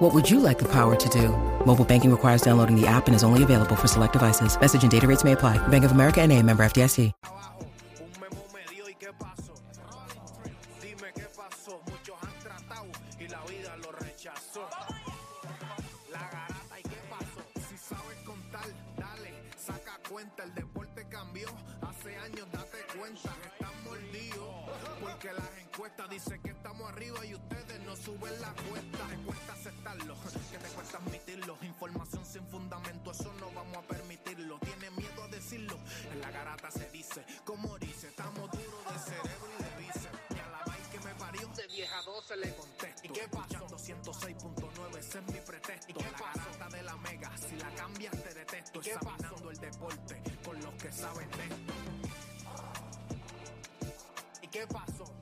What would you like the power to do? Mobile banking requires downloading the app and is only available for select devices. Message and data rates may apply. Bank of America and a member FDIC. abajo, un memo me dio y qué pasó. Dime qué pasó. Muchos han tratado y la vida lo rechazó. La garata y qué pasó. Si sabes contar, dale, saca cuenta. El deporte cambió. Hace años date cuenta que están mordidos. Porque las encuestas dicen que estamos arriba y ustedes no suben la cuesta. Aceptarlo, que te cuesta admitirlo. Información sin fundamento, eso no vamos a permitirlo. Tiene miedo a decirlo. En la garata se dice, como dice, estamos duros de cerebro y de bíceps. A que me parió, de vieja 12 le contesto. ¿Y qué pasó? 206.9, ese es mi pretexto. ¿Y qué la garata de la mega, si la cambias te detesto. ¿Y Examinando el deporte con los que saben de esto. ¿Y qué pasó?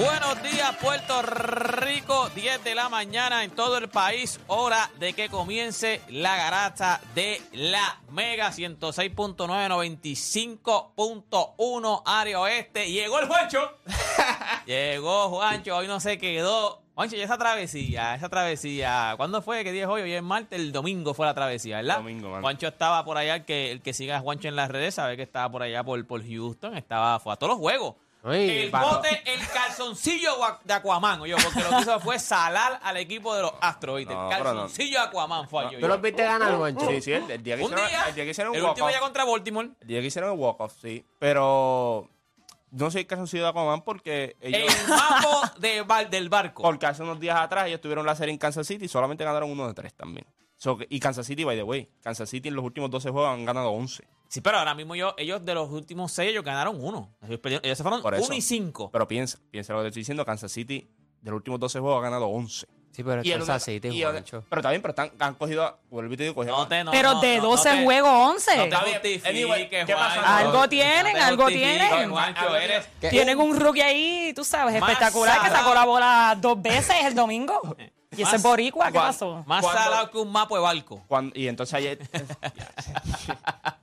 Buenos días, Puerto Rico. 10 de la mañana en todo el país. Hora de que comience la garata de la Mega 106.9, 95.1 área oeste. Llegó el Juancho. Llegó Juancho. Hoy no se quedó. Juancho, y esa travesía, esa travesía. ¿Cuándo fue? ¿Qué día es hoy? Hoy es martes. El domingo fue la travesía, ¿verdad? Domingo, mano. Juancho estaba por allá. El que, el que siga a Juancho en las redes sabe que estaba por allá por, por Houston. Estaba, fue a todos los juegos. El bote, el calzoncillo de Aquaman, oye, porque lo que hizo fue salar al equipo de los Astros, ¿viste? No, el calzoncillo de Aquaman fue yo. ¿Tú los viste ganar, Juancho? Sí, sí, el, el día que Un hicieron, día, el día que hicieron el último walk-off. día contra Baltimore, El día que hicieron el walk-off, sí. Pero no sé ha sido de Aquaman porque ellos... el mapo de bar- del barco. Porque hace unos días atrás ellos tuvieron la serie en Kansas City y solamente ganaron uno de tres también. So y Kansas City, by the way, Kansas City en los últimos 12 juegos han ganado 11. Sí, pero ahora mismo yo, ellos de los últimos seis, ellos ganaron uno. Ellos, perdieron- ellos se fueron Por eso. uno y cinco. Pero piensa, piensa lo que te estoy diciendo, Kansas City de los últimos 12 juegos ha ganado 11. Sí, pero el Kansas único- City, y el- Juancho. Pero también, pero están, han cogido, vuelvo y te digo, cogieron No te- no, Pero no, de no, no 12 te- juegos, 11. No te Está bien. justifiques, Anyway, ¿qué pasa? Juancho. Algo No te tienen, algo justifiques, tienen. Juancho, eres... tienen. Tienen un rookie ahí, tú sabes, Más espectacular, que salado. sacó la bola dos veces el domingo. Y ese Más- boricua, ¿qué pasó? Más salado que un mapo de barco. Cuando- y entonces ayer.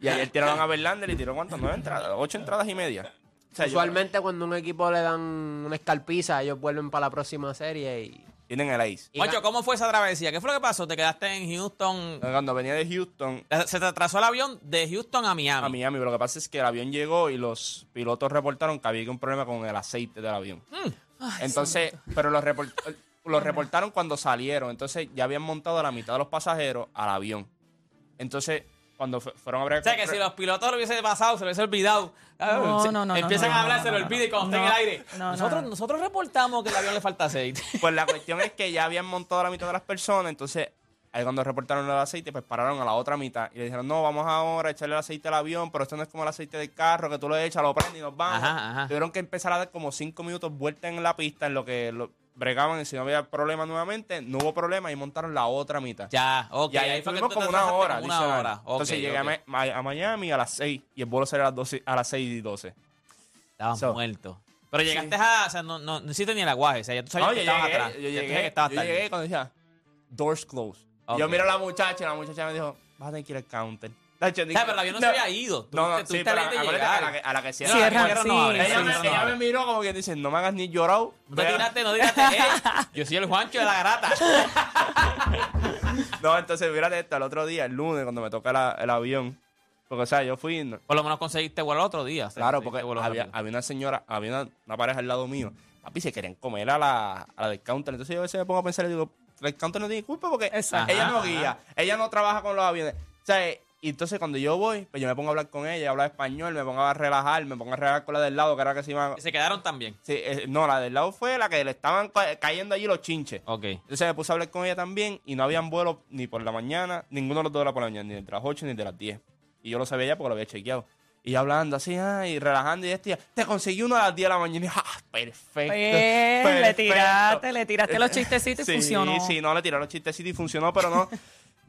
y ayer tiraron a Verlander y tiró cuántas? ¿Nueve entradas? ¿Ocho entradas y media? O sea, yo- Usualmente cuando un equipo le dan una escalpiza, ellos vuelven para la próxima serie y... tienen el ace. ga- ¿cómo fue esa travesía? ¿Qué fue lo que pasó? ¿Te quedaste en Houston? Cuando venía de Houston Se te atrasó el avión de Houston a Miami. a Miami, pero lo que pasa es que el avión llegó y los pilotos reportaron que había un problema con el aceite del avión. Entonces, pero los, report- los reportaron cuando salieron. Entonces ya habían montado a la mitad de los pasajeros al avión. Entonces, cuando fu- fueron a abrir O sea, que si los pilotos lo hubiesen pasado, se lo hubiesen olvidado. No, Se- no, no, Empiezan no, a no, hablar, no, se lo no, olvida y cuando no. está en el aire. No, no, nosotros, no. nosotros reportamos que el avión le falta aceite. Pues la cuestión es que ya habían montado la mitad de las personas, entonces ahí cuando reportaron el aceite, pues pararon a la otra mitad y le dijeron, no, vamos ahora a echarle el aceite al avión, pero esto no es como el aceite del carro, que tú lo echas, lo prendes y nos vamos. Ajá, ajá. Tuvieron que empezar a dar como cinco minutos vuelta en la pista en lo que lo bregaban y si no había problema nuevamente, no hubo problema y montaron la otra mitad. Ya, ok. y ahí, ahí fue que estuvimos tú como una hora. como una hora. Ok, Entonces llegué a Miami a las 6 y el vuelo salió a las, 12, a las 6 y 12. Estabas So. muerto. Pero llegaste a. O sea, no, no, no hiciste ni el aguaje. O sea, ya tú sabías No, que estabas llegué, atrás. yo llegué, que estabas yo tarde. llegué cuando decía doors closed. Yo miro a la muchacha y la muchacha me dijo, vas a tener que ir al counter. Nacho, O sea, pero el avión no, se había ido. Tú No, no, sí, pero de a la que, a la que cierra. Cierran, Cierra, sí, no ella, sí, me, sí. ella me miró como que dice, no me hagas ni llorado. No te tiraste, no tiraste. eh, yo soy el Juancho de la garata. No, entonces, fíjate esto, el otro día, el lunes, cuando me toca la- el avión. Porque, o sea, yo fui. no- Por lo menos conseguiste vuelo el otro día. o sea, Claro, porque había, había una señora, había una, una pareja al lado mío. Papi, se querían comer a la, a la del counter. Entonces yo a veces me pongo a pensar y digo, el counter no tiene culpa porque Exacto. ella no Ajá, guía, ella no trabaja con los aviones. O sea, y entonces cuando yo voy, pues yo me pongo a hablar con ella, hablar español, me pongo a relajar, me pongo a relajar con la del lado, que era que se iba... Y se quedaron también. Sí, eh, no, la del lado fue la que le estaban ca- cayendo allí los chinches. Ok. Entonces me puse a hablar con ella también y no habían vuelos ni por la mañana, ninguno de los dos era por la mañana, ni de las 8 ni de las 10. Y yo lo sabía ya porque lo había chequeado. Y hablando así, ah, y relajando y esto, y te conseguí uno a las 10 de la mañana. Y dije, ah, perfecto. Pues, le perfecto". tiraste, le tiraste los chistecitos y sí, funcionó. Sí, no, le tiré los chistecitos y funcionó, pero no.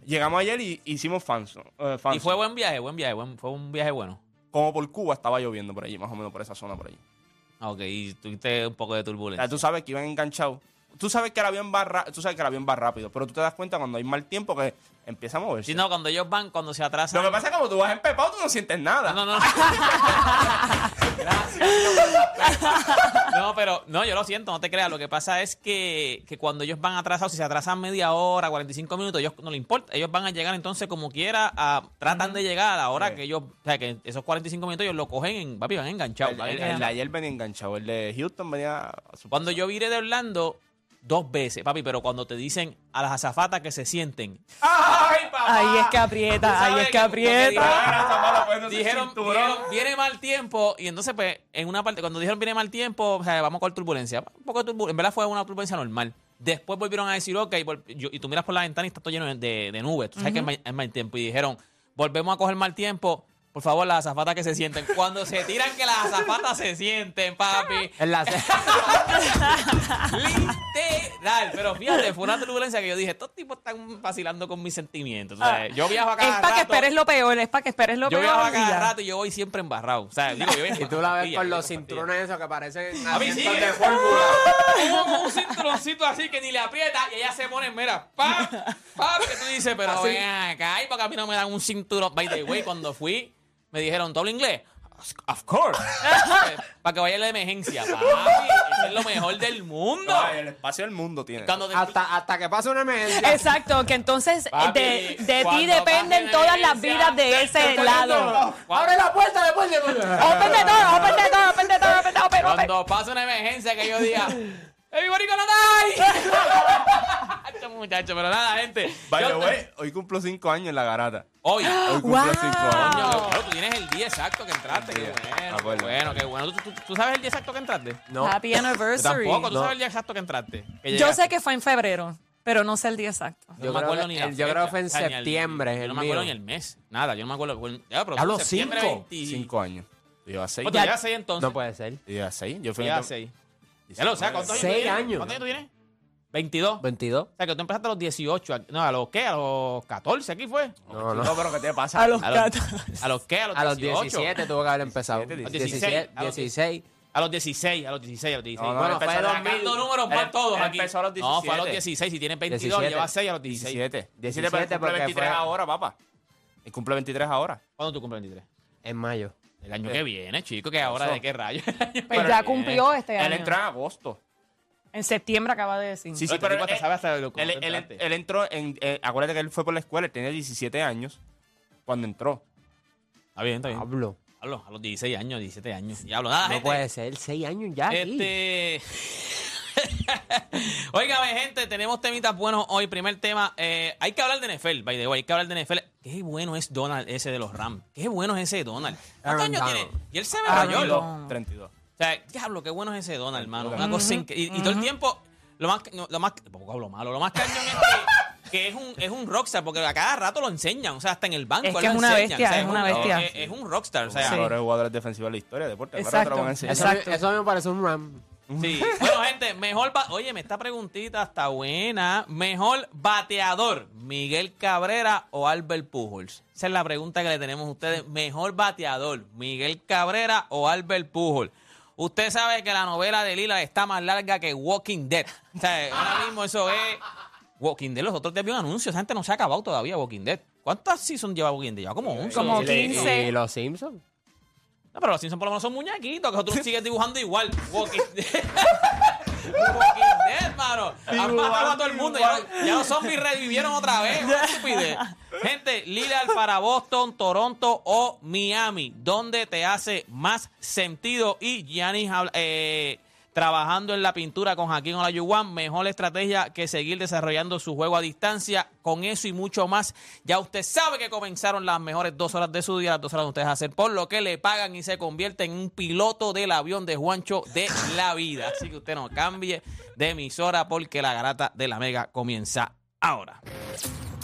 Llegamos ayer y hicimos fans. eh, Y fans. fue buen viaje, buen viaje. buen- fue un viaje bueno. Como por Cuba estaba lloviendo por allí, más o menos por esa zona por allí. Ok, y tuviste un poco de O turbulencia. sea, tú sabes que iban enganchados. Tú sabes que el avión va ra- tú sabes que el avión va rápido, pero tú te das cuenta cuando hay mal tiempo que empieza a moverse. Si no, cuando ellos van, cuando se atrasan. Lo que pasa es que como tú vas empepado, tú no sientes nada. No, no, no. Gracias. No, pero no, yo lo siento, no te creas. Lo que pasa es que, que cuando ellos van atrasados, si se atrasan media hora, 45 minutos, ellos no les importa. Ellos van a llegar entonces como quiera, a, tratan de llegar a la hora Sí. que ellos, o sea, que esos 45 minutos ellos lo cogen, en, papi, van enganchados. El, el- el de enganchados. ayer venía enganchado, el de Houston venía. a su- Cuando yo viré de Orlando, dos veces, papi, pero cuando te dicen a las azafatas que se sienten. ¡Ay, papá! Ahí es que aprieta, ahí es que lo aprieta. dijeron, dijeron, dijeron, viene mal tiempo y entonces pues en una parte cuando dijeron viene mal tiempo o sea vamos con turbulencia un poco de turbulencia en verdad fue una turbulencia normal después volvieron a decir ok y tú miras por la ventana y está todo lleno de, de- de nubes tú sabes que es mal, es mal tiempo y dijeron volvemos a coger mal tiempo por favor las azafatas que se sienten. Cuando se tiran que las azafatas se sienten papi. En la literal. Pero fíjate fue una turbulencia que yo dije estos tipos están vacilando con mis sentimientos. O sea, yo viajo a cada Es para que esperes lo peor, es para que esperes lo yo peor. viajo a cada rato y yo voy siempre embarrado. O sea, digo, yo voy Y tú la ves con los cinturones esos que parecen A mí sí, de fórmula. Como un cinturoncito así que ni le aprieta y ella se pone, mira, pa, pa, que tú dices, pero ven acá, y porque a mí no me dan un cinturón. By the way, cuando fui, me dijeron, ¿tú hablas inglés? Of course. Para que vaya a la emergencia, papi. Eso es lo mejor del mundo. El espacio del mundo tiene. Te- Hasta, hasta que pase una emergencia. Exacto, que entonces Papi, de, de ti dependen todas las vidas de ese lado. ¡Abre la puerta después de... Open de todo, open de todo, open de todo, open de todo. Cuando pasa una emergencia que yo diga, ¡Everybody gonna die! Este muchacho, pero nada, gente. By Yo- the way, hoy cumplo 5 años en la garata. Hoy. Hoy cumplo Wow. 5 Coño, años. bueno, tú tienes el día exacto que entraste. Qué bueno, Ah, qué bueno. qué bueno. ¿Tú, tú- tú sabes el día exacto que entraste? No. Happy Yo anniversary. tampoco. ¿Tú No. sabes el día exacto que entraste? Que Yo sé que fue en febrero, pero no sé el día exacto. No Yo me creo acuerdo ni yo creo que fue en fecha, o sea, ni el- septiembre, Yo no me acuerdo mío. ni el mes. Nada, yo no me acuerdo. Ya, pero A los septiembre cinco. 20. 5 años. Yo a 6. ¿Cuánto Ya- llevas seis entonces? No puede ser. Yo a 6. Yo fui el- seis. Ya lo, o sea, ¿cuántos años Seis tú tienes? años. ¿Cuántos años tú tienes? 22. 22. O sea, que tú empezaste a los 18. a- No, ¿a los qué? ¿A los 14 aquí fue? No, no. No, pero ¿qué te pasa? A los ¿A los. ¿a los qué? ¿A los, A los 18? 17 tuvo que haber empezado. 17, 17, a los 16. A los 16, a los 16, a los 16. No, no, Bueno, empezó fue a- 2000. Sacando números Él- para todos él aquí. empezó a los No, fue a los 17. 16. Si tienes 22, 17. llevas 6 a los 16. 17. 17, 17 pero cumple porque 23 fue- ahora, papá. Y cumple 23 ahora. ¿Cuándo tú cumples 23? En mayo. El año que viene, chico, que ahora de qué rayos. Pues ya cumplió este Él año. entró en agosto. En septiembre acaba de decir. Sí, sí, Pero pero él, te sabe hasta lo él- él- él entró en... eh, acuérdate que él fue por la escuela, él tenía 17 años cuando entró. Está bien, está bien. Hablo. Hablo, a los 16 años, 17 años. Ya hablo. Nada, No gente. puede ser. 6 años ya. aquí. Este. Óigame, gente, tenemos temitas buenos hoy. Primer tema, eh, hay que hablar de NFL, by the way, hay que hablar de NFL. Qué bueno es Donald ese de los Rams. Qué bueno es ese Donald. ¿Cuántos años tiene? Y él se ve mayor. Donald. 32. O sea, diablo, qué bueno es ese Donald, hermano. Una cosa incre- y, y todo el tiempo, lo más, no, lo más, tampoco hablo malo, lo más cañón es que, que es un, es un rockstar, porque a cada rato lo enseñan, o sea, hasta en el banco Es que lo es una enseñan, bestia, o sea, es una un- bestia. Es, es un rockstar, o sea, de Sí. los mejores jugadores defensivos de la historia del deporte. Ahora te lo Exacto. van a enseñar. Eso, Exacto. eso me parece un Ram. Sí. Bueno, gente, mejor. ba- Oye, esta preguntita está buena. ¿Mejor bateador, Miguel Cabrera o Albert Pujols? Esa es la pregunta que le tenemos a ustedes. ¿Mejor bateador, Miguel Cabrera o Albert Pujols? Usted sabe que la novela de Lila está más larga que Walking Dead. O sea, ahora mismo eso es Walking Dead. Los otros días vi un anuncio. Esa gente no se ha acabado todavía Walking Dead. ¿Cuántas seasons lleva Walking Dead? Lleva como 11. Como Y- 15. ¿Y los Simpsons? No, pero los Simpsons por lo menos son muñequitos, que nosotros sigues dibujando igual. Walking Dead. Walking Dead, mano. Han matado a todo el mundo. Ya, ya los zombies revivieron otra vez. Una estupidez. Gente, Lillard para Boston, Toronto o Miami. ¿Dónde te hace más sentido? Y Giannis habla- eh, trabajando en la pintura con Jaquín Olajuwon. Mejor estrategia que seguir desarrollando su juego a distancia. Con eso y mucho más, ya usted sabe que comenzaron las mejores dos horas de su día, las dos horas de ustedes hacer por lo que le pagan y se convierte en un piloto del avión de Juancho de la vida. Así que usted no cambie de emisora porque la garata de la mega comienza ahora.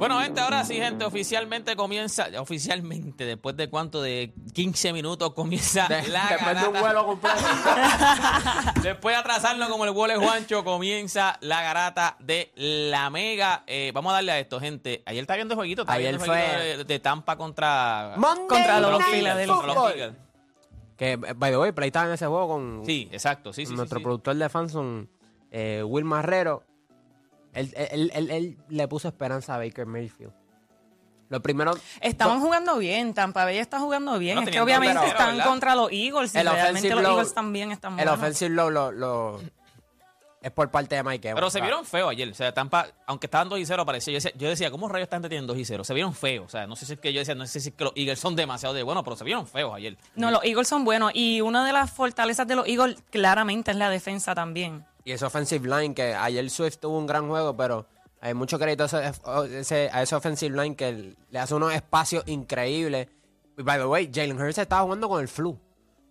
Bueno, gente, ahora sí, gente, oficialmente comienza, oficialmente, después de cuánto, de 15 minutos comienza De- la después de un vuelo completo. Después de atrasarnos como el vuelo de Juancho, comienza la garata de la Mega. Eh, vamos a darle a esto, gente. Ayer está viendo el jueguito. Está Ayer viendo el jueguito fue- de, de Tampa contra... Monday Contra los Philadelphia. Que, by the way, Play estaba en ese juego con Sí, exacto. Sí, sí, nuestro sí. productor de Fanson, eh, Will Marrero. Él, él- él- él le puso esperanza a Baker Mayfield. Lo primero. Estaban jugando bien, Tampa Bay está jugando bien. No, es que obviamente están ¿verdad? contra los Eagles y El realmente los low- Eagles también están El buenos. offensive low lo, lo- es por parte de Mike Evans. Pero se vieron feos ayer. O sea, Tampa, aunque estaban 2 y 0, parecía. Yo decía, yo decía, ¿cómo rayos esta gente tienen 2 y 0? Se vieron feos. O sea, no sé si es que yo decía, no sé si es que los Eagles son demasiado de buenos, pero se vieron feos ayer. No, los Eagles son buenos y una de las fortalezas de los Eagles claramente es la defensa también. Y ese offensive line, que ayer Swift tuvo un gran juego, pero hay mucho crédito a ese, ese- a ese offensive line que le hace unos espacios increíbles. Y by the way, Jalen Hurts estaba jugando con el flu.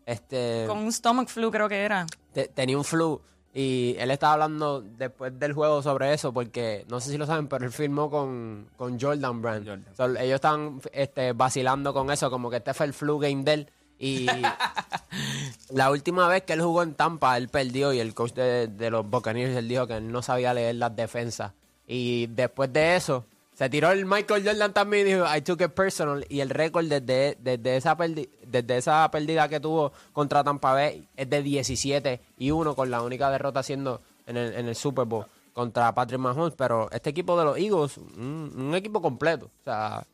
Este, Con un stomach flu creo que era. te- tenía un flu. Y él estaba hablando después del juego sobre eso, porque no sé si lo saben, pero él firmó con, con Jordan Brand. Jordan. So, ellos están este, vacilando con eso, como que este fue el flu game de él. Y la última vez que él jugó en Tampa, él perdió y el coach de, de los Buccaneers él dijo que él no sabía leer las defensas. Y después de eso, se tiró el Michael Jordan también y dijo, I took it personal. Y el récord desde, desde, esa perdi- desde esa pérdida que tuvo contra Tampa Bay es de 17 y 1 con la única derrota siendo en el, en el Super Bowl contra Patrick Mahomes. Pero este equipo de los Eagles, un, un equipo completo. O sea,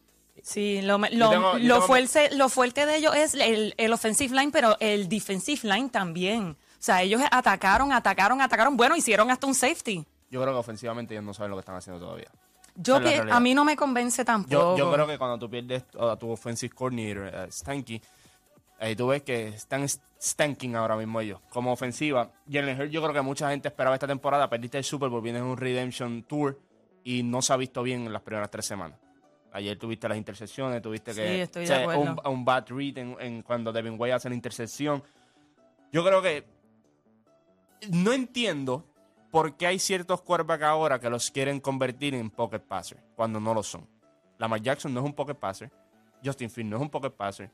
Sí, lo, lo, tengo- lo fuerte, lo fuerte de ellos es el, el offensive line, pero el defensive line también. O sea, ellos atacaron, atacaron, atacaron. Bueno, hicieron hasta un safety. Yo creo que ofensivamente ellos no saben lo que están haciendo todavía. Yo realidad. a mí no me convence tampoco. Yo, yo creo que cuando tú pierdes a tu offensive coordinator, eh, Stanky, ahí tú ves que están stanking ahora mismo ellos. Como ofensiva, Jalen Hurts, yo creo que mucha gente esperaba esta temporada, perdiste el Super Bowl, vienes en un Redemption Tour y no se ha visto bien en las primeras tres semanas. Ayer tuviste las intercepciones, tuviste que Sí, estoy o sea, acuerdo. un, un bad read en, en cuando Devin White hace la intercepción. Yo creo que no entiendo por qué hay ciertos quarterbacks ahora que los quieren convertir en pocket passer cuando no lo son. Lamar Jackson no es un pocket passer. Justin Fields no es un pocket passer.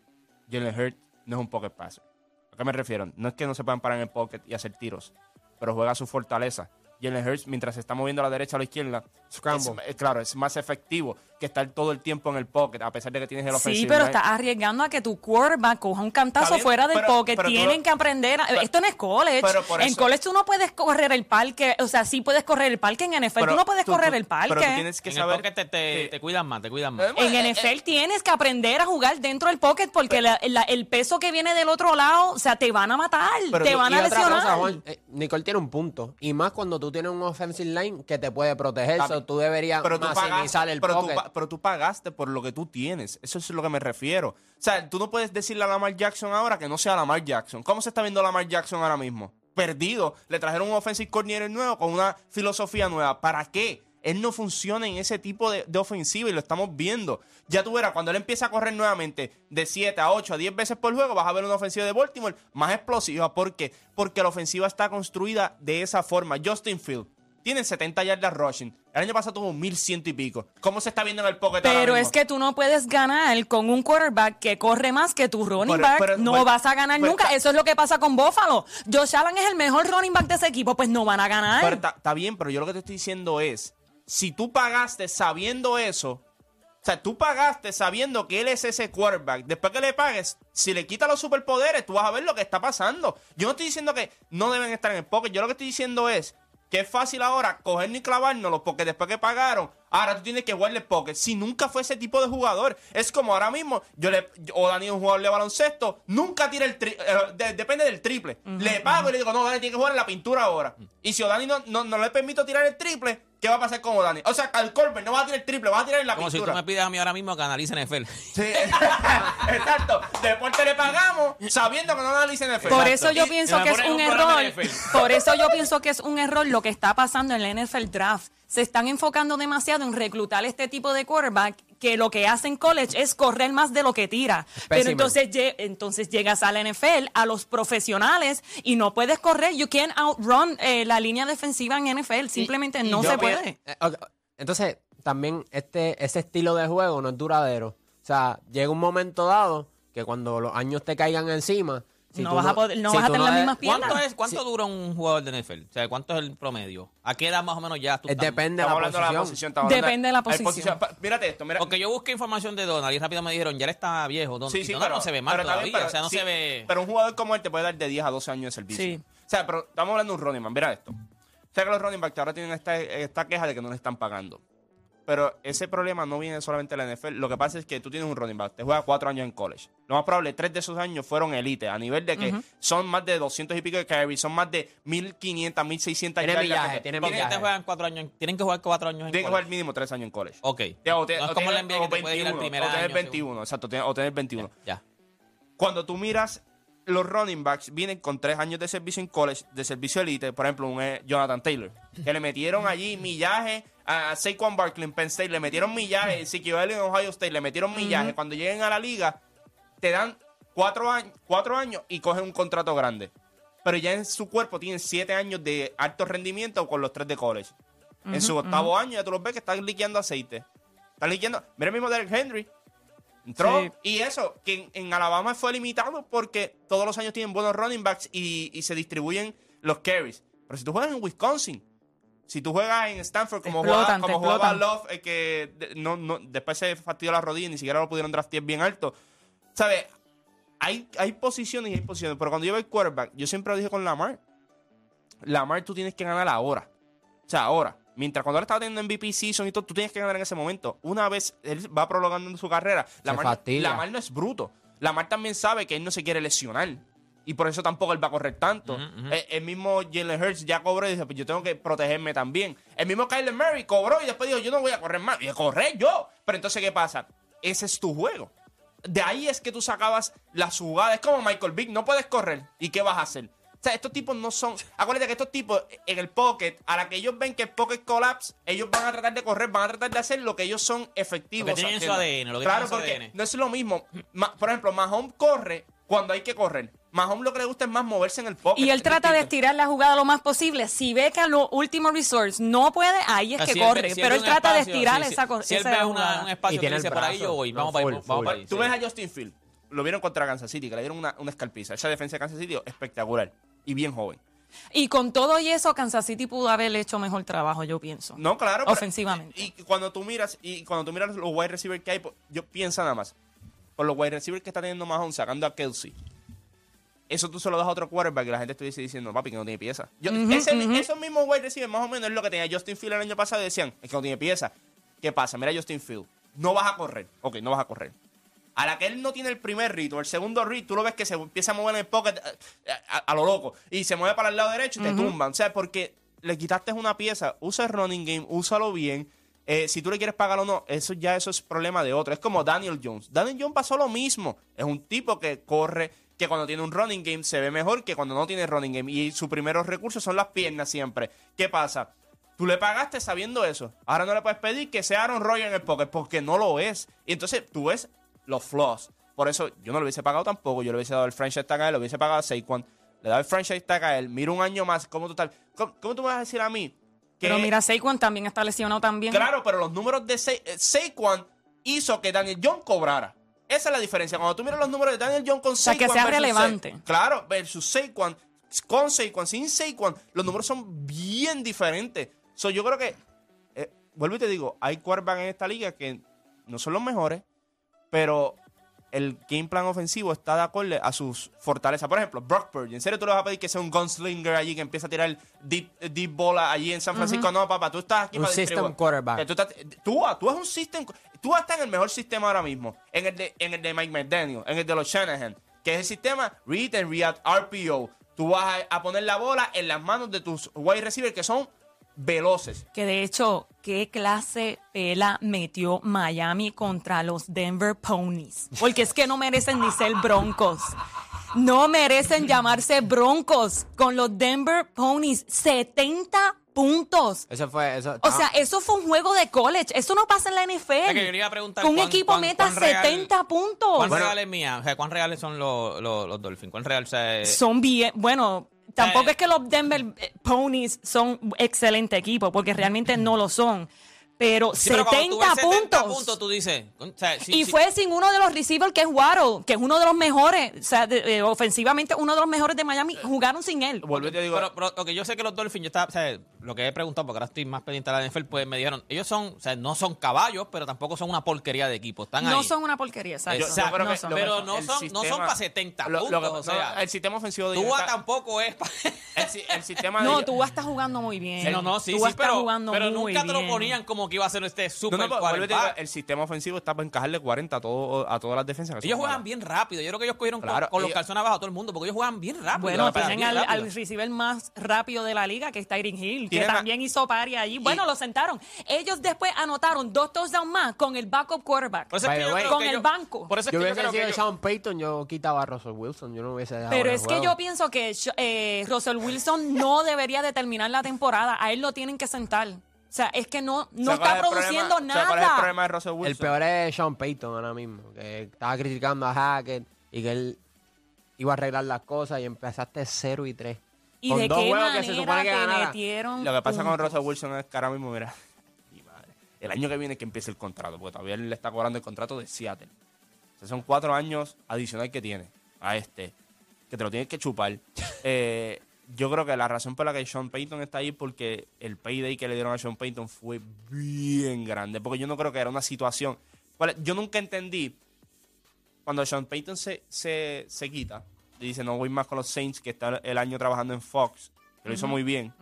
Jalen Hurts no es un pocket passer. ¿A qué me refiero? No es que no se puedan parar en el pocket y hacer tiros, pero juega su fortaleza. Jalen Hurts, mientras se está moviendo a la derecha o a la izquierda, es- es- claro, es más efectivo que estar todo el tiempo en el pocket, a pesar de que tienes el Sí, offensive pero estás arriesgando a que tu quarterback coja un cantazo bien, fuera del pero- pocket. pero Tienen lo- que aprender. a- pero- esto no es college. pero por en eso- college tú no puedes correr el parque. O sea, sí puedes correr el parque. En NFL tú no puedes tú- correr tú- el parque. Pero tú tienes que en saber pocket te, te, que- te cuidan más, te cuidan más. Eh, En NFL tienes que aprender a jugar dentro del pocket porque la- la- el peso que viene del otro lado, o sea, te van a matar, Pero te van Y a lesionar. cosa, Juan, eh, Nicole tiene un punto. Y más cuando tú tienes un offensive line que te puede proteger. So tú deberías pero tú maximizar pagaste, el pero, pocket. pero tú pagaste por lo que tú tienes. Eso es lo que me refiero. O sea, tú no puedes decirle a Lamar Jackson ahora que no sea Lamar Jackson. ¿Cómo se está viendo Lamar Jackson ahora mismo? Perdido. Le trajeron un offensive coordinator nuevo con una filosofía nueva. ¿Para qué? Él no funciona en ese tipo de, de ofensiva y lo estamos viendo. Ya tú verás, cuando él empieza a correr nuevamente de 7 a 8 a 10 veces por juego, vas a ver una ofensiva de Baltimore más explosiva. ¿Por qué? Porque la ofensiva está construida de esa forma. Justin Field tiene 70 yardas rushing. El año pasado tuvo 1100 y pico. ¿Cómo se está viendo en el pocket ahora Pero es que tú no puedes ganar con un quarterback que corre más que tu running Pero- back. pero- no vas a ganar nunca. Eso es lo que pasa con Buffalo. Josh Allen es el mejor running back de ese equipo, pues no van a ganar. Está bien, pero yo lo que te estoy diciendo es, si tú pagaste sabiendo eso, o sea, tú pagaste sabiendo que él es ese quarterback, después que le pagues, si le quita los superpoderes, tú vas a ver lo que está pasando. Yo no estoy diciendo que no deben estar en el pocket, yo lo que estoy diciendo es que es fácil ahora cogernos y clavárnoslo porque después que pagaron, ahora tú tienes que jugarle pocket. Si nunca fue ese tipo de jugador, es como ahora mismo, yo le, yo- o Dani es un jugador de baloncesto, nunca tira el triple, depende del triple. Le pago y le digo, no, Dani tiene que jugar en la pintura ahora. Y si Dani no, no, no le permito tirar el triple, ¿qué va a pasar con Dani? O sea, al Colbert no va a tirar el triple, va a tirar en la Como si tú pintura. me pides a mí ahora mismo que analice NFL. Sí, exacto. Deporte le pagamos sabiendo que no analice NFL. Por Exacto. eso yo pienso y que es un error. Por eso yo pienso que es un error lo que está pasando en la NFL Draft. Se están enfocando demasiado en reclutar este tipo de quarterback que lo que hace en college es correr más de lo que tira. Pero entonces, lle- entonces llegas a la NFL, a los profesionales, y no puedes correr. You can't outrun eh, la línea defensiva en NFL. Simplemente Y- y no se pi- puede. eh, Entonces, también este, ese estilo de juego no es duradero. O sea, llega un momento dado que cuando los años te caigan encima. Si No vas a poder- no si vas a tú tener las mismas piernas. ¿Cuánto, es, cuánto dura un jugador de NFL? O sea, ¿cuánto es el promedio? ¿A qué edad más o menos ya tú Eh, estás- Depende de Estamos la hablando de la posición. Depende de la posición. Mírate esto, mira. Porque yo busqué información de Donald y rápido me dijeron, ya él está viejo. Don, Sí, y sí, Donald pero, no se ve mal pero todavía. pero- o sea, no sí, se ve... Pero un jugador como él te puede dar de 10 a 12 años de servicio. Sí. O sea, pero estamos hablando de un running back. Mira esto. O sea, que los running backs ahora tienen esta, esta queja de que no le están pagando. Pero ese problema no viene solamente de la NFL. Lo que pasa es que tú tienes un running back, te juega cuatro años en college. Lo más probable, tres de esos años fueron elite, a nivel de que son más de 200 y pico de carry, son más de 1500, 1600 Tiene yardas millaje, que- tiene ¿Por qué millaje. te juegan cuatro años? Tienen que jugar cuatro años en Tienen que college? jugar mínimo tres años en college. Ok. Ya, o te- no es o como tener- la NBA que o te puede ir al 21, primer o tener año. 21, exacto, tener- o tener 21. Ya. Cuando tú miras los running backs vienen con tres años de servicio en college, de servicio elite, por ejemplo, un eh, Jonathan Taylor, que le metieron allí millaje a Saquon Barkley en Penn State, le metieron millaje, Ezekiel en Ohio State, le metieron millaje. Cuando lleguen a la liga, te dan cuatro, años cuatro años y cogen un contrato grande. Pero ya en su cuerpo tienen siete años de alto rendimiento con los tres de college. en su octavo año ya tú los ves que están liqueando aceite. Están liqueando. Mira el mismo Derek Henry. Entró. Sí. Y eso, que en, en Alabama fue limitado porque todos los años tienen buenos running backs y, y se distribuyen los carries. Pero si tú juegas en Wisconsin, si tú juegas en Stanford como, explotan, jugaba, como jugaba. Love, eh, que no, no, después se fastidió la rodilla y ni siquiera lo pudieron draftear bien alto. ¿Sabes? Hay, hay posiciones y hay posiciones. Pero cuando yo veo el quarterback, yo siempre lo dije con Lamar. Lamar tú tienes que ganar ahora. O sea, ahora. Mientras cuando él estaba teniendo MVP season y todo, tú tienes que ganar en ese momento. Una vez él va prolongando en su carrera, Lamar. Lamar no es bruto. Lamar también sabe que él no se quiere lesionar. Y por eso tampoco él va a correr tanto. Eh, el, mismo Jalen Hurts ya cobró y dice, pues yo tengo que protegerme también. El mismo Kyler Murray cobró y después dijo, yo no voy a correr más. Y correr yo. Pero entonces, ¿qué pasa? Ese es tu juego. De ahí es que tú sacabas las jugadas. Es como Michael Vick, no puedes correr. ¿Y qué vas a hacer? O sea, estos tipos no son. Acuérdate que estos tipos en el pocket, a la que ellos ven que el pocket collapse, ellos van a tratar de correr, van a tratar de hacer lo que ellos son efectivos. Lo que tienen en su. ADN, lo que claro, tienen en su porque ADN. no es lo mismo. Por ejemplo, Mahomes corre cuando hay que correr. Mahomes lo que le gusta es más moverse en el pocket. Y él trata de estirar la jugada lo más posible. Si ve que a los últimos resorts no puede, ahí es que si él corre. si pero él trata de estirar sí, esa cosa. Si él ve una- un espacio Y que tiene dice el por ahí, brazo. yo voy. No, Vamos para ahí. full, Vamos full. para ahí. Tú sí. ves a Justin Field, lo vieron contra Kansas City, que le dieron una, una escalpiza. Esa defensa de Kansas City espectacular y bien joven. Y con todo y eso, Kansas City pudo haber hecho mejor trabajo, yo pienso. No, claro. pero- Ofensivamente. Y, y cuando tú miras, y cuando tú miras los wide receivers que hay, pues, yo pienso nada más. Por los wide receivers que está teniendo Mahomes sacando a Kelsey. Eso tú se lo das a otro quarterback y la gente estuviese diciendo, papi, que no tiene pieza. Yo, ese- Esos mismos wide receivers más o menos es lo que tenía Justin Field el año pasado y decían, es que no tiene pieza. ¿Qué pasa? Mira Justin Field. No vas a correr. Ok, no vas a correr. A la que él no tiene el primer read o el segundo read, tú lo ves que se empieza a mover en el pocket eh, a, a lo loco. Y se mueve para el lado derecho y te tumban. O sea, porque le quitaste una pieza. Usa el running game, úsalo bien. Eh, si tú le quieres pagar o no, eso ya eso es problema de otro. Es como Daniel Jones. Daniel Jones pasó lo mismo. Es un tipo que corre, que cuando tiene un running game se ve mejor que cuando no tiene running game. Y sus primeros recursos son las piernas siempre. ¿Qué pasa? Tú le pagaste sabiendo eso. Ahora no le puedes pedir que sea Aaron Rodgers en el pocket porque no lo es. Y entonces tú ves los flaws. Por eso yo no le hubiese pagado tampoco. Yo le hubiese dado el franchise tag a él, le hubiese pagado a Saquon. Le daba el franchise tag a él. Mira un año más. ¿Cómo tú, tal? ¿Cómo, cómo tú me vas a decir a mí? Que, Pero mira, Saquon también está lesionado también. Claro, pero los números de Sa eh, Saquon hizo que Daniel John cobrara. Esa es la diferencia. Cuando tú miras los números de Daniel John con sea, que sea relevante. Sa- claro, versus Saquon, con Saquon, sin Saquon, los números son bien diferentes. So, yo creo que, eh, vuelvo y te digo, hay quarterbacks en esta liga que no son los mejores, pero el game plan ofensivo está de acuerdo a sus fortalezas. Por ejemplo, Brock Purdy. ¿En serio tú le vas a pedir que sea un gunslinger allí que empiece a tirar deep, deep bola allí en San Francisco? No, papá, tú estás aquí Un para system quarterback. Tú, estás- tú, tú eres un system. Tú estás en el mejor sistema ahora mismo. En el de, en el de Mike McDaniel, en el de los Shanahan, que es el sistema Read and React RPO. Tú vas a, a poner la bola en las manos de tus wide receivers que son veloces. Que de hecho, ¿qué clase pela metió Miami contra los Denver Ponies? Porque es que no merecen ni ser broncos. No merecen llamarse broncos con los Denver Ponies. 70 puntos. Eso fue. Eso, O sea, eso fue un juego de college. Eso no pasa en la NFL. Es que yo le iba a preguntar que un cuán- equipo cuán- meta cuán real- 70 puntos. ¿Cuán real es mía? O sea, ¿cuán reales son los, los, los Dolphins? ¿Cuán real? O sea, son bien, bueno, tampoco Eh. es que los Denver eh, Ponies son excelente equipo, porque realmente no lo son. Pero sí, pero cuando tú ves 70 70 puntos. tú dices. o sea, sí, y sí. fue sin uno de los receivers que es Waddle, que es uno de los mejores, o sea, de- eh, ofensivamente uno de los mejores de Miami, jugaron sin él. Vuelvo y te digo. Pero, pero, ok, yo sé que los Dolphins, yo estaba, o sea, lo que he preguntado, porque ahora estoy más pendiente de la NFL, pues me dijeron, ellos son, o sea, no son caballos, pero tampoco son una porquería de equipo. Están No ahí. son una porquería, exacto. yo- no son. pero no son, no son para 70 lo- lo que- puntos. o sea, no, el sistema ofensivo de Tua tampoco es para... el, si- el sistema de No, tú está jugando muy bien. no, no, sí, Tua sí, está pero, jugando pero muy nunca te lo bien. ponían como que iba a ser este super no, el sistema ofensivo está para encajarle 40 a, todo, a todas las defensas. Ellos juegan malas. bien rápido. Yo creo que ellos cogieron con- Claro, con, los ellos- calzones abajo a todo el mundo, porque ellos juegan bien rápido. Bueno, tienen al, rápido. al receiver más rápido de la liga, que es Tyreek Hill, que Tienen a- también hizo pari allí. Bueno, lo sentaron. Ellos después anotaron dos touchdowns más con el backup quarterback. Por eso es By que the yo way- creo Con que el banco. Por eso es yo que yo hubiese creo sido que Sean Payton, yo quitaba a Russell Wilson. Yo no hubiese dejado Pero es que yo pienso que eh, Russell Wilson no debería de terminar la temporada. A él lo tienen que sentar. O sea, es que no, no ¿Sabes cuál está produciendo problema? ¿Sabes cuál es el nada. problema de Russell Wilson? El peor es Sean Payton ahora mismo, que estaba criticando a Hackett y que él iba a arreglar las cosas y empezaste 0 y 3. ¿Y Con de dos qué juegos que manera se supone que te ganara. metieron Lo que pasa con? Russell Wilson es que ahora mismo, mira, mi madre, el año que viene que empiece el contrato, porque todavía él le está cobrando el contrato de Seattle. O sea, son cuatro años adicional que tiene a este, que te lo tienes que chupar. Eh, yo creo que la razón por la que Sean Payton está ahí es porque el payday que le dieron a Sean Payton fue bien grande, porque yo no creo que era una situación. Yo nunca entendí cuando Sean Payton se, se, se quita y dice no voy más con los Saints, que está el año trabajando en Fox, que lo hizo muy bien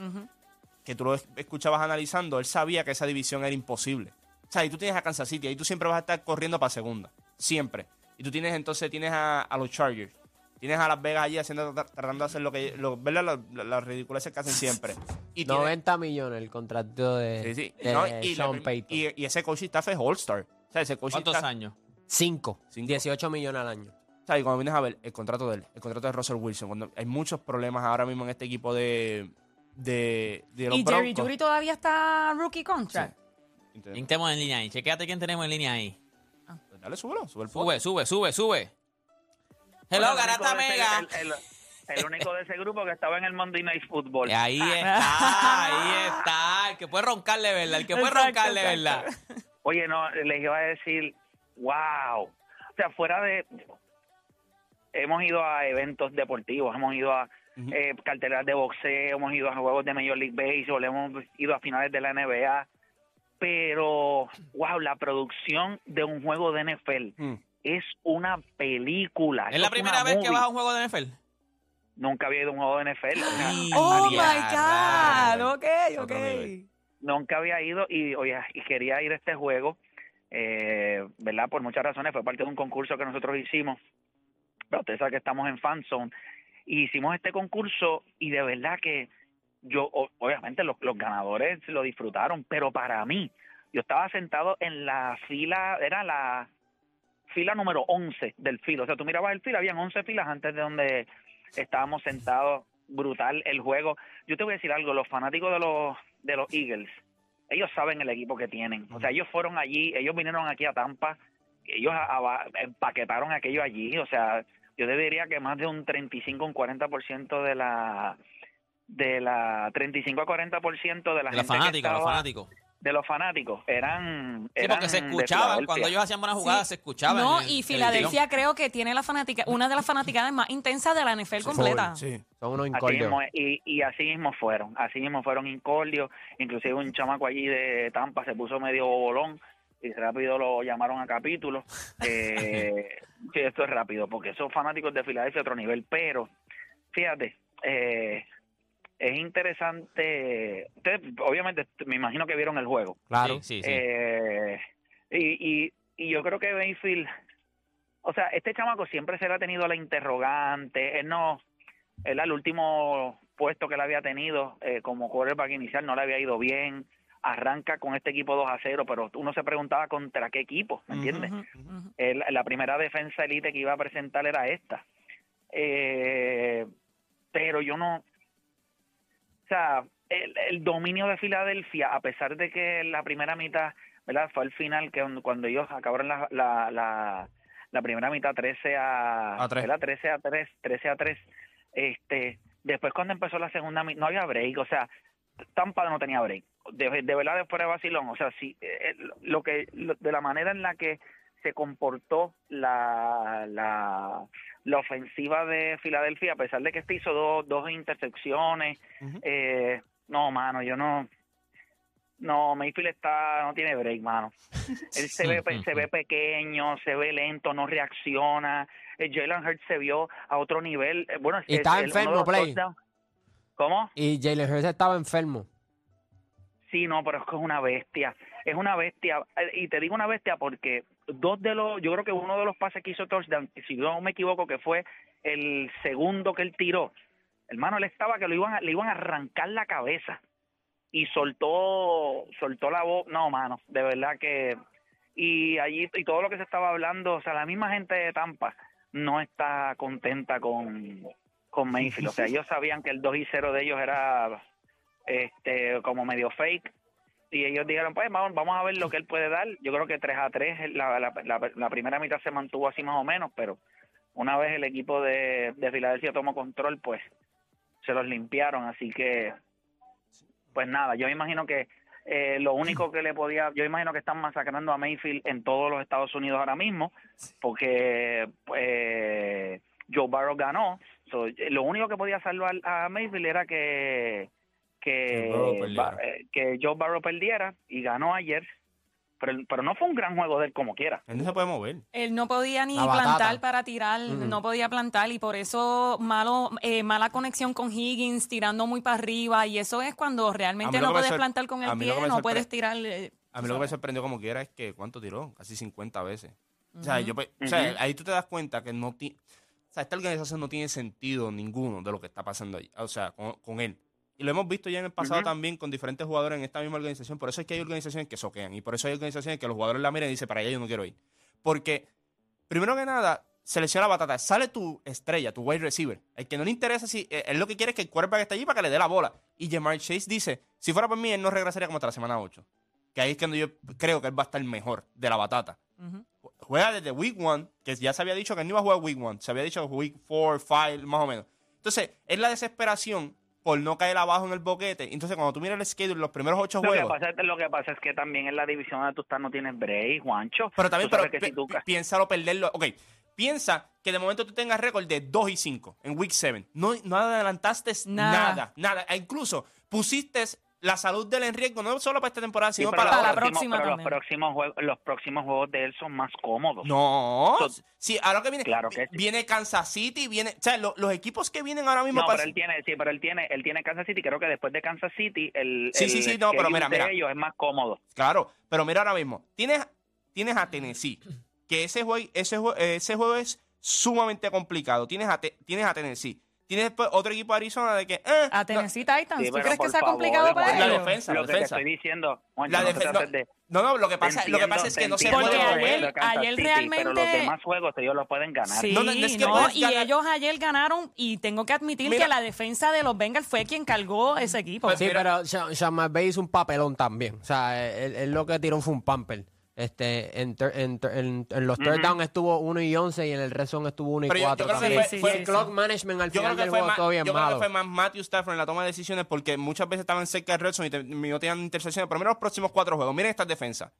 que tú lo es- escuchabas analizando, él sabía que esa división era imposible. O sea, y tú tienes a Kansas City, ahí tú siempre vas a estar corriendo para segunda. Siempre. Y tú tienes entonces, tienes a, a los Chargers. Tienes a Las Vegas allí haciendo, tra- tratando de hacer lo que, lo, ¿verdad? Las la, ridiculeces que hacen siempre. Y tienes- 90 millones el contrato de, sí, sí. de No, y, Sean la- Payton. y, y ese coaching staff es All-Star. O sea, ese ¿Cuántos staff- años? 5, Cinco. 18 millones al año. O sea, y cuando vienes a ver el contrato de él, el contrato de Russell Wilson, cuando hay muchos problemas ahora mismo en este equipo de, de, de los Y Jerry Broncos. Judy todavía está rookie contract. Entonces, ¿Quién tenemos en línea ahí? Chequéate quién tenemos en línea ahí. pues dale, súbelo, sube el Sube, sube, sube, sube. Hello, Bueno, el Garata único de ese- Mega. El, el- el único de ese grupo que estaba en el Monday Night Football. Y ahí está, ahí está. El que puede roncarle, ¿verdad? El que puede Exacto, roncarle, exacto. ¿verdad? Oye, no, les iba a decir, wow. O sea, fuera de... Hemos ido a eventos deportivos, hemos ido a Ujú. eh, carteleras de boxeo, hemos ido a juegos de Major League Baseball, hemos ido a finales de la NBA. Pero, wow, la producción de un juego de NFL Mm. Es una película. ¿Es la primera vez que vas a un juego de NFL? Nunca había ido a un juego de NFL. Ay, Oh my God. Ok, Otro ok. nunca había ido y oye y quería ir a este juego eh, verdad por muchas razones fue parte de un concurso que nosotros hicimos pero usted sabe que estamos en fanzone y hicimos este concurso y de verdad que yo obviamente los, los ganadores lo disfrutaron pero para mí yo estaba sentado en la fila era la fila número 11 del filo o sea tú mirabas el filo habían 11 filas antes de donde estábamos sentados brutal el juego yo te voy a decir algo los fanáticos de los de los Eagles, ellos saben el equipo que tienen. O sea, ellos fueron allí, ellos vinieron aquí a Tampa, ellos a- a- empaquetaron aquello allí. O sea, yo te diría que más de un 35, un 40% de la de la 35 a 40% de la De la gente que los fanáticos. De los fanáticos eran, Sí, eran porque se escuchaban. Cuando ellos hacían buenas jugadas, Sí. se escuchaban. No, el- y Filadelfia creo que tiene la fanática, una de las fanaticades más intensas de la NFL completa. Sí. Son unos incordios. y, y así mismo fueron, así mismo fueron incordios, inclusive un chamaco allí de Tampa se puso medio bolón y rápido lo llamaron a capítulo. Eh, sí, esto es rápido, porque esos fanáticos de Filadelfia otro nivel, pero fíjate, eh, es interesante, ustedes obviamente me imagino que vieron el juego. Claro. Sí, sí, sí. Eh, y, y, y yo creo que Mayfield, o sea, este chamaco siempre se le ha tenido la interrogante, él no, él al último puesto que él había tenido eh, como quarterback inicial no le había ido bien, arranca con este equipo 2 a 0, pero uno se preguntaba contra qué equipo, ¿me entiendes? El- la primera defensa elite que iba a presentar era esta. Eh, pero yo no. O sea, el, el dominio de Filadelfia, a pesar de que la primera mitad, ¿verdad? Fue al final que cuando ellos acabaron la, la, la, la primera mitad 13 a, A tres. ¿verdad? 13 a 3, 13 a 3. Este, después cuando empezó la segunda mitad, no había break, o sea, Tampa no tenía break. De, de verdad, después de Basilón, o sea, sí, eh, lo que, lo- de la manera en la que se comportó la, la, la ofensiva de Filadelfia, a pesar de que este hizo dos, dos intersecciones. eh, no, mano, yo no. No, Mayfield está, no tiene break, mano. Él se ve, se ve pequeño, se ve lento, no reacciona. Eh, Jalen Hurts se vio a otro nivel. Eh, Bueno, Y es- está el- uno de enfermo, Play. touchdowns- ¿Cómo? Y Jalen Hurts estaba enfermo. Sí, no, pero es que es una bestia. Es una bestia. Eh, Y te digo una bestia porque dos de los, yo creo que uno de los pases que hizo touchdown, si no me equivoco, que fue el segundo que él tiró, hermano, él estaba que lo iban a- le iban a arrancar la cabeza y soltó, soltó la voz. No, mano, de verdad que. Y allí, y todo lo que se estaba hablando, o sea, la misma gente de Tampa no está contenta con, con Mayfield. O sea, ellos sabían que el 2 y 0 de ellos era este como medio fake y ellos dijeron pues vamos, vamos a ver lo que él puede dar yo creo que 3 a 3 la, la, la, la primera mitad se mantuvo así más o menos pero una vez el equipo de, de Filadelfia tomó control pues se los limpiaron así que pues nada yo me imagino que eh, lo único que le podía yo imagino que están masacrando a Mayfield en todos los Estados Unidos ahora mismo porque pues Joe Barrow ganó So, lo único que podía salvar a Mayfield era que Que eh, que Joe Barrow perdiera y ganó ayer pero, pero no fue un gran juego de él como quiera Él no se puede mover. Él no podía ni plantar para tirar, no podía plantar y por eso malo, eh, mala conexión con Higgins, tirando muy para arriba y eso es cuando realmente no puedes plantar con el pie, no puedes tirar. eh, A mí lo que me sorprendió como quiera es que ¿cuánto tiró? Casi 50 veces. O sea, yo, pe- o sea, Ujú. ahí tú te das cuenta que no ti- o sea, esta organización no tiene sentido ninguno de lo que está pasando ahí, o sea, con, con él. Y lo hemos visto ya en el pasado también con diferentes jugadores en esta misma organización. Por eso es que hay organizaciones que soquean. Y por eso hay organizaciones que los jugadores la miran y dicen, para allá yo no quiero ir. Porque, primero que nada, selecciona la batata. Sale tu estrella, tu wide receiver. El que no le interesa si. eh, Él lo que quiere es que el quarterback esté allí para que le dé la bola. Y Jamar Chase dice: si fuera por mí, él no regresaría como hasta la semana 8. Que ahí es cuando yo creo que él va a estar mejor de la batata. Juega desde week 1, que ya se había dicho que él no iba a jugar week 1. Se había dicho week 4, 5, más o menos. Entonces, es la desesperación por no caer abajo en el boquete. Entonces, cuando tú miras el schedule, los primeros 8 lo que, juegos. pasa, lo que pasa es que también en la división donde tú estás no tienes break Juancho Pero también, pero que si tú piénsalo perderlo. Ok, piensa que de momento tú tengas récord de 2 y 5 en Week 7. No, no adelantaste Nada. nada, nada. E incluso pusiste la salud del en riesgo, no solo para esta temporada, sino para los la próxima pero los próximos juegos los próximos juegos de él son más cómodos No, So- sí, ahora que viene, Claro que sí. viene Kansas City, viene, o sea, lo- los equipos que vienen ahora mismo No, para- pero él tiene, sí, pero él tiene, él tiene Kansas City. Creo que después de Kansas City, el, Sí, el sí, sí, no, pero mira, de mira. ellos es más cómodo. Claro, pero mira ahora mismo, tienes, tienes a Tennessee, que ese juego, ese, jue- ese juego es sumamente complicado. Tienes a, Te- tienes a Tennessee, tienes después otro equipo de Arizona de que. eh, A no, Tennessee Titans. Sí, ¿Tú crees que sea favor, complicado para Juan, La ellos? defensa, Lo la que te defensa. estoy diciendo, la no defen- no, de- no, no, lo que pasa, lo que pasa es que entiendo, no se puede Porque entiendo ayer- lo ayer City, realmente- Pero los demás juegos ellos los pueden ganar. Sí, No, no, no, no es que y ganar- ellos ayer ganaron y tengo que admitir Mira- que la defensa de los Bengals fue quien cargó ese equipo. Pues Sí, mira- pero Sean, Sean McVay hizo un papelón también. O sea, él, él lo que tiró fue un pamper. Este, en, ter- en, ter- en- en los third down estuvo 1 y 11 y en el red zone estuvo 1 y Pero yo- yo 4 creo que también. fue- y fue- el clock management al Yo creo final que del fue juego más, estuvo bien yo creo que malo. fue más Matthew Stafford en la toma de decisiones porque muchas veces estaban cerca de red zone y te- no tenían intersecciones. Pero mira los próximos cuatro juegos. Miren estas defensas.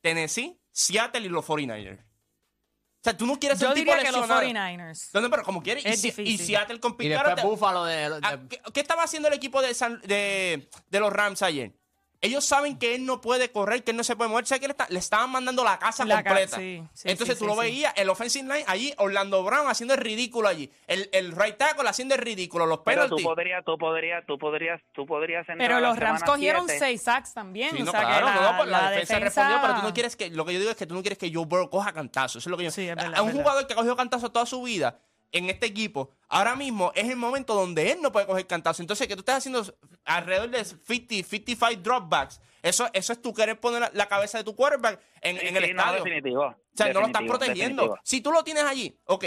Tennessee, Seattle y los 49ers. O sea, tú no quieres Yo un tipo diría que los lesionado. 49ers. No, no, pero como quieres. Y, Es si- y difícil. Seattle con Y Pete después te- Búfalo de... de- Ah, ¿Qué, qué estaba haciendo el equipo de, San- de, de los Rams ayer? Ellos saben que él no puede correr, que él no se puede mover. ¿Sabes que le, está- le estaban mandando la casa La ca- completa? sí, sí, Entonces sí, tú sí, lo sí. veías, el offensive line allí, Orlando Brown haciendo el ridículo allí. El, el right tackle haciendo el ridículo. Los Pero tú penalties. podrías, tú podrías, tú podrías, tú podrías entrar Pero los Rams cogieron siete. seis sacks también. Sí, o no, sea claro, que la, no, no, pues la, la defensa, respondió, pero tú no quieres que, lo que yo digo es que tú no quieres que Joe Burrow coja cantazo. Eso es lo que yo. Sí, es verdad, a un verdad. jugador que ha cogido cantazo toda su vida en este equipo, ahora mismo es el momento donde él no puede coger cantazo. Entonces, que tú estés haciendo alrededor de 50, 55 dropbacks, eso, eso es tú querer poner la, la cabeza de tu quarterback en, Sí, en el sí, no, estadio. definitivo. O sea, no lo estás protegiendo. definitivo. Si tú lo tienes allí, ok,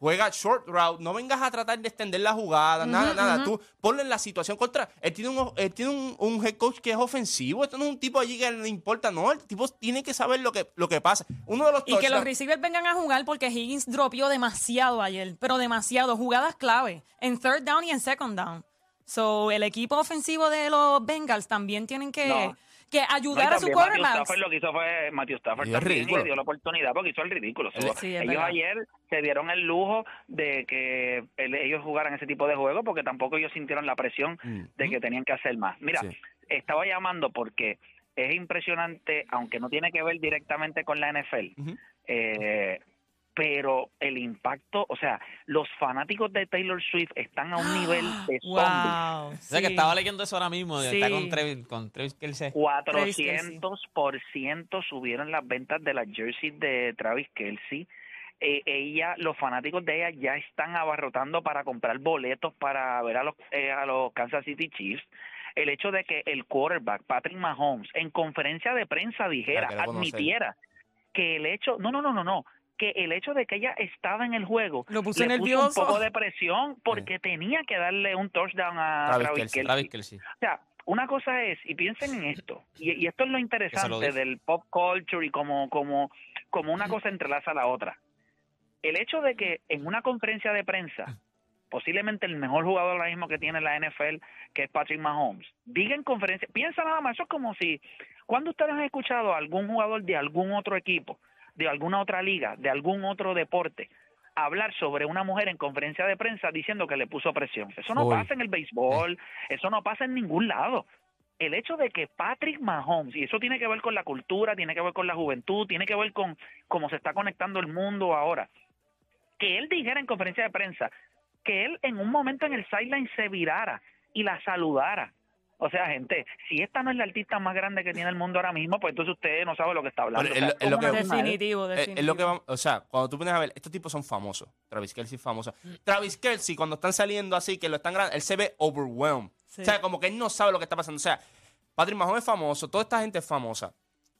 juega short route, no vengas a tratar de extender la jugada, nada, nada. Tú ponlo en la situación contra. Él tiene, un, él tiene un, un head coach que es ofensivo. Esto no es un tipo allí que le importa, no. El tipo tiene que saber lo que, lo que pasa. Uno de los Y que los receivers vengan a jugar porque Higgins dropió demasiado ayer, pero demasiado. Jugadas clave en third down y en second down. So, el equipo ofensivo de los Bengals también tienen que, No. Que No, ayudar a también Matthew quarterbacks. Stafford lo que hizo fue Matthew Stafford Y también ridículo. le dio la oportunidad porque hizo el ridículo. Sí, ellos ayer se dieron el lujo de que el- ellos jugaran ese tipo de juego porque tampoco ellos sintieron la presión de que tenían que hacer más. Mira, Sí. estaba llamando porque es impresionante, aunque no tiene que ver directamente con la NFL, eh, pero el impacto, o sea, los fanáticos de Taylor Swift están a un nivel de zombies. Wow. O sea, que sí. estaba leyendo eso ahora mismo. Sí. Está con Travis, con Travis Kelce. 400% subieron las ventas de las jerseys de Travis Kelsey. Eh, ella, los fanáticos de ella ya están abarrotando para comprar boletos para ver a los, eh, a los Kansas City Chiefs. El hecho de que el quarterback, Patrick Mahomes, en conferencia de prensa dijera, conocer. admitiera que el hecho, no, no, no, no, no, que el hecho de que ella estaba en el juego Lo puso le nervioso. un poco de presión porque tenía que darle un touchdown a Travis Travis, Kelce. O sea, una cosa es, y piensen en esto, y, y esto es lo interesante del pop culture y como, como, como una cosa entrelaza a la otra. El hecho de que en una conferencia de prensa, posiblemente el mejor jugador ahora mismo que tiene la NFL, que es Patrick Mahomes, diga en conferencia, piensa nada más, eso es como si, cuando ustedes han escuchado a algún jugador de algún otro equipo, de alguna otra liga, de algún otro deporte, hablar sobre una mujer en conferencia de prensa diciendo que le puso presión. Eso no Uy. pasa en el béisbol, eso no pasa en ningún lado. El hecho de que Patrick Mahomes, y eso tiene que ver con la cultura, tiene que ver con la juventud, tiene que ver con cómo se está conectando el mundo ahora, que él dijera en conferencia de prensa que él en un momento en el sideline se virara y la saludara. O sea, gente, si esta no es la artista más grande que tiene el mundo ahora mismo, pues entonces usted no sabe lo que está hablando. Pero O sea, es lo- es lo ¿cómo que- él? Definitivo, Eh, definitivo. Es lo que vamos, o sea, cuando tú pones a ver, estos tipos son famosos. Travis Kelsey es famoso. Travis Kelsey, cuando están saliendo así, que lo están grabando, él se ve overwhelmed. Sí. O sea, como que él no sabe lo que está pasando. O sea, Patrick Mahomes es famoso, toda esta gente es famosa.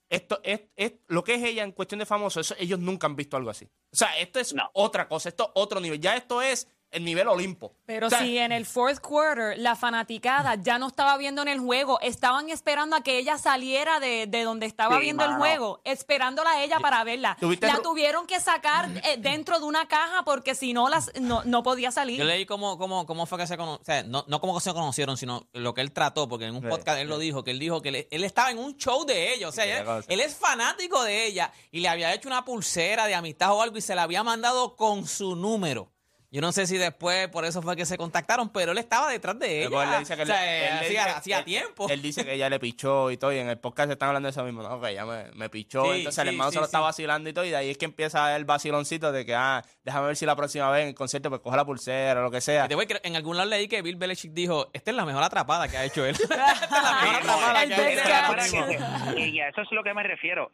Esto es, es lo que es ella en cuestión de famoso, eso ellos nunca han visto algo así. O sea, esto es No. otra cosa, esto es otro nivel. Ya esto es el nivel Olimpo. Pero O sea, si en el fourth quarter la fanaticada ya no estaba viendo en el juego, estaban esperando a que ella saliera de, de donde estaba Sí, viendo el juego, esperándola a ella para verla. ¿Tuviste La tuvieron que sacar eh, dentro de una caja porque si no, las, no, no podía salir. Yo leí cómo, cómo, cómo fue que se conocieron, o sea, no, no cómo se conocieron, sino lo que él trató, porque en un Sí, podcast él lo dijo, que él dijo que él, él estaba en un show de ella, o sea, él es fanático de ella y le había hecho una pulsera de amistad o algo y se la había mandado con su número. Yo no sé si después por eso fue que se contactaron, pero él estaba detrás de ella. él le dice que o sea, le- él hacía, dice- hacía él- tiempo. Él dice que ella le pichó y todo, y en el podcast están hablando de eso mismo, ¿no? Que ella me, me pichó, Sí, entonces el sí, hermano sí, se lo está vacilando y todo, y de ahí es que empieza el vaciloncito de que, ah, déjame ver si la próxima vez en el concierto pues coge la pulsera o lo que sea. Y te voy a creer, en algún lado leí que Bill Belichick dijo, esta es la mejor atrapada que ha hecho él. esta es la mejor atrapada el que ha hecho mismo. Y a eso es lo que me refiero.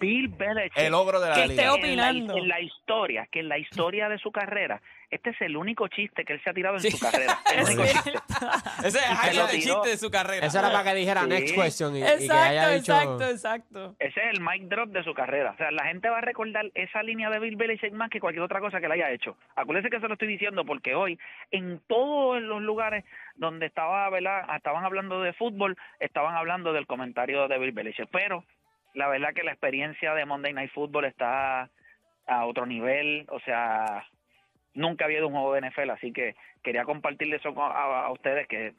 Bill Belichick. El ogro de la Que liga. esté en la, opinando. en la historia, que en la historia de su carrera, este es el único chiste que él se ha tirado en su carrera. El único chiste. Ese es el chiste de su carrera. Eso era para que dijera Sí. next question y, y que Exacto, haya dicho... exacto, exacto. Ese es el mic drop de su carrera. O sea, la gente va a recordar esa línea de Bill Belichick más que cualquier otra cosa que le haya hecho. Acuérdense que se lo estoy diciendo porque hoy, en todos los lugares donde estaba, ¿verdad? estaban hablando de fútbol, estaban hablando del comentario de Bill Belichick. Pero la verdad que la experiencia de Monday Night Football está a otro nivel. O sea, nunca había ido a un juego de NFL, así que quería compartirle eso con- a, a ustedes que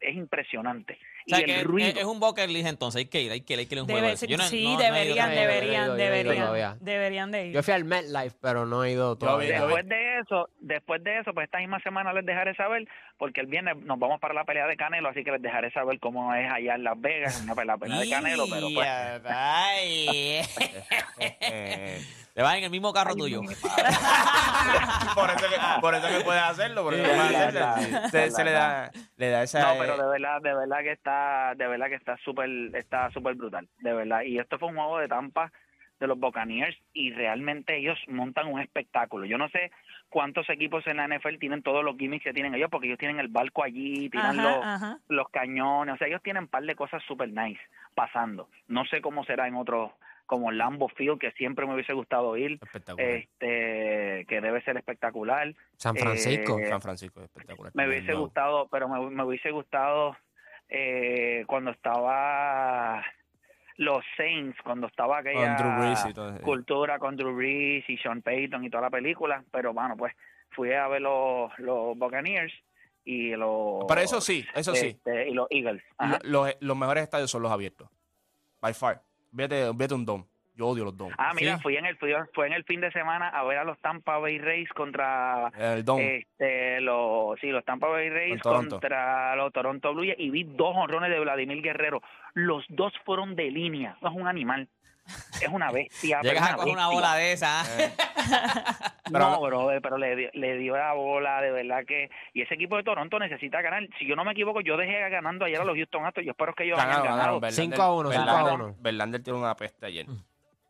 es impresionante. O sea, y que el ruido. es, es un bucket list entonces. Hay que ir, hay que ir, hay que ir a un juego. Debe de eso. sí, no- no deberían, ido, deberían, ido deberían. Deberían de ir. Yo fui al MetLife, pero no he ido todavía. Después de eso, después de eso, pues esta misma semana les dejaré saber, porque el viernes nos vamos para la pelea de Canelo, así que les dejaré saber cómo es allá en Las Vegas, una pelea, la pelea de Canelo, pero pues... Ay. Eh, Te vas en el mismo carro tuyo. por, eso que, por eso que puedes hacerlo, porque Sí, no puedes es hacerlo. verdad, se, le da, le da esa... No, pero de verdad, de verdad que está, de verdad que está súper, está súper brutal, de verdad. Y esto fue un juego de Tampa de los Buccaneers y realmente ellos montan un espectáculo. Yo no sé cuántos equipos en la NFL tienen todos los gimmicks que tienen ellos, porque ellos tienen el barco allí, tienen Ajá, los, ajá. los cañones, o sea, ellos tienen un par de cosas super nice pasando. No sé cómo será en otros, como Lambo Field, que siempre me hubiese gustado ir, Espectacular. este, que debe ser espectacular. San Francisco. Eh, San Francisco es espectacular. Me hubiese No. gustado, pero me, me hubiese gustado eh, cuando estaba los Saints, cuando estaba aquella Con cultura con Drew Brees y Sean Payton y toda la película, pero bueno, pues fui a ver los, los Buccaneers y los... Pero eso sí, eso sí. este, y los Eagles. Ajá. Lo- los, los mejores estadios son los abiertos. By far. Vete, vete un dom. Yo odio los dom. Ah, mira, Sí. fui en el fui, fue en el fin de semana a ver a los Tampa Bay Rays contra El este los sí, los Tampa Bay Rays Con contra los Toronto Blue Jays y vi dos honrones de Vladimir Guerrero. Los dos fueron de línea. No es un animal. Es una bestia. Llegas a coger una bola de esa. Eh, no, bro, pero le, dio- le dio la bola, de verdad que... Y ese equipo de Toronto necesita ganar. Si yo no me equivoco, yo dejé ganando ayer a los Houston Astros. Yo espero que ellos hayan Ganaron, ganado. ganaron. Cinco a uno, Verlander- cinco a uno. Verlander tiene una peste ayer.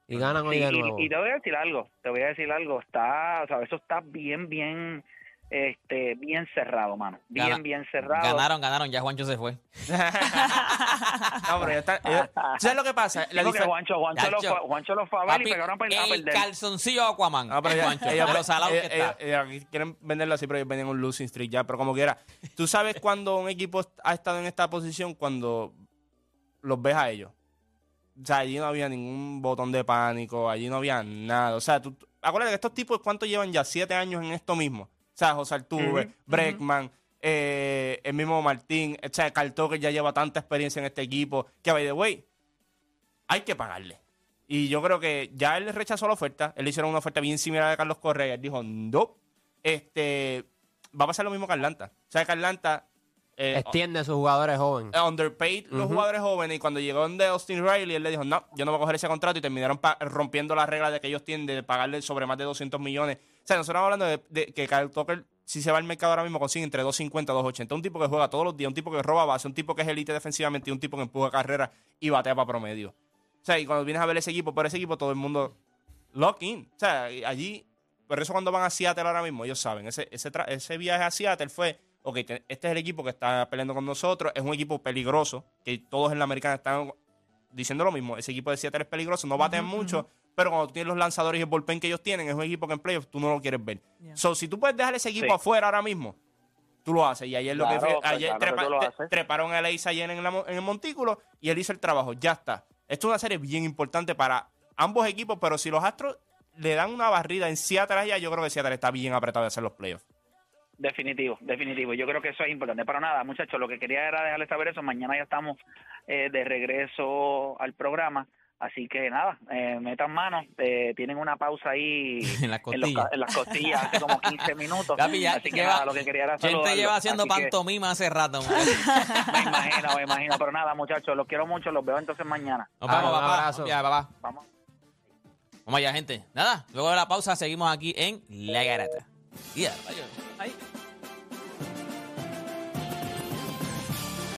Y ganan hoy Sí, de y- nuevo. Y, te voy a decir algo, te voy a decir algo, está, o sea, eso está bien, bien, este, bien cerrado, mano, bien, Gana- bien cerrado. Ganaron, ganaron. Ya Juancho se fue. no, pero ya está. ellos- ¿Sabes lo que pasa? La que Juancho, Juancho, lo Chacho. fue, Juancho lo fue a ver Papi, y pegaron a, pe- a el perder. calzoncillo Aquaman. Ah, pero ya- Juancho, ellos- de lo salado que ellos- está. ellos- ellos quieren venderlo así, pero ellos venden un losing streak ya. Pero como quiera, tú sabes cuando un equipo ha estado en esta posición cuando los ves a ellos. O sea, allí no había ningún botón de pánico, allí no había nada. O sea, tú, acuérdate que estos tipos, ¿cuántos llevan ya? Siete años en esto mismo. O sea, José Ujú, Breckman, eh, el mismo Martín, o sea, Carl Tucker ya lleva tanta experiencia en este equipo. Que, by the way, hay que pagarle. Y yo creo que ya él rechazó la oferta. Él le hicieron una oferta bien similar a Carlos Correa. Él dijo, no. Este, va a pasar lo mismo que Atlanta. O sea, que Atlanta eh, Extiende a sus jugadores jóvenes. eh, underpaid los jugadores jóvenes y cuando llegó donde Austin Riley, él le dijo, no, yo no voy a coger ese contrato y terminaron rompiendo la regla de que ellos tienen de pagarle sobre más de 200 millones. O sea, nosotros estamos hablando de, de que Kyle Tucker, si se va al mercado ahora mismo, consigue entre 250 y 280. Un tipo que juega todos los días, un tipo que roba base, un tipo que es elite defensivamente y un tipo que empuja carrera y batea para promedio. O sea, y cuando vienes a ver ese equipo, por ese equipo todo el mundo lock in. O sea, allí, por eso cuando van a Seattle ahora mismo, ellos saben, ese, ese, ese viaje a Seattle fue, ok, te- este es el equipo que está peleando con nosotros, es un equipo peligroso, que todos en la americana están diciendo lo mismo, ese equipo de Seattle es peligroso, no baten mucho, pero cuando tú tienes los lanzadores y el bullpen que ellos tienen, es un equipo que en playoffs tú no lo quieres ver. Yeah. So, si tú puedes dejar ese equipo Sí. afuera ahora mismo, tú lo haces. Y ayer lo que pues, ayer claro que trepa- tú lo te- haces. treparon a Leis ayer en, la mo- en el montículo y él hizo el trabajo. Ya está. Esto es una serie bien importante para ambos equipos, pero si los Astros le dan una barrida en Seattle allá, yo creo que Seattle está bien apretado de hacer los playoffs. Definitivo, definitivo. Yo creo que eso es importante. Pero nada, muchachos, lo que quería era dejarles saber eso. Mañana ya estamos eh, de regreso al programa. Así que nada, eh, metan manos. Eh, tienen una pausa ahí En las los costillas. ca- en las costillas hace como 15 minutos. Papi, Así que lleva- nada, lo que quería era Gente saludarlos. lleva haciendo Así que pantomima hace rato. Me imagino, me imagino. Pero nada, muchachos, los quiero mucho. Los veo entonces mañana. Nos vemos, Ah, un papá. abrazo. Ya, papá. Vamos. Vamos allá, gente. Nada, luego de la pausa seguimos aquí en La Garata. Ya, vaya. Ay.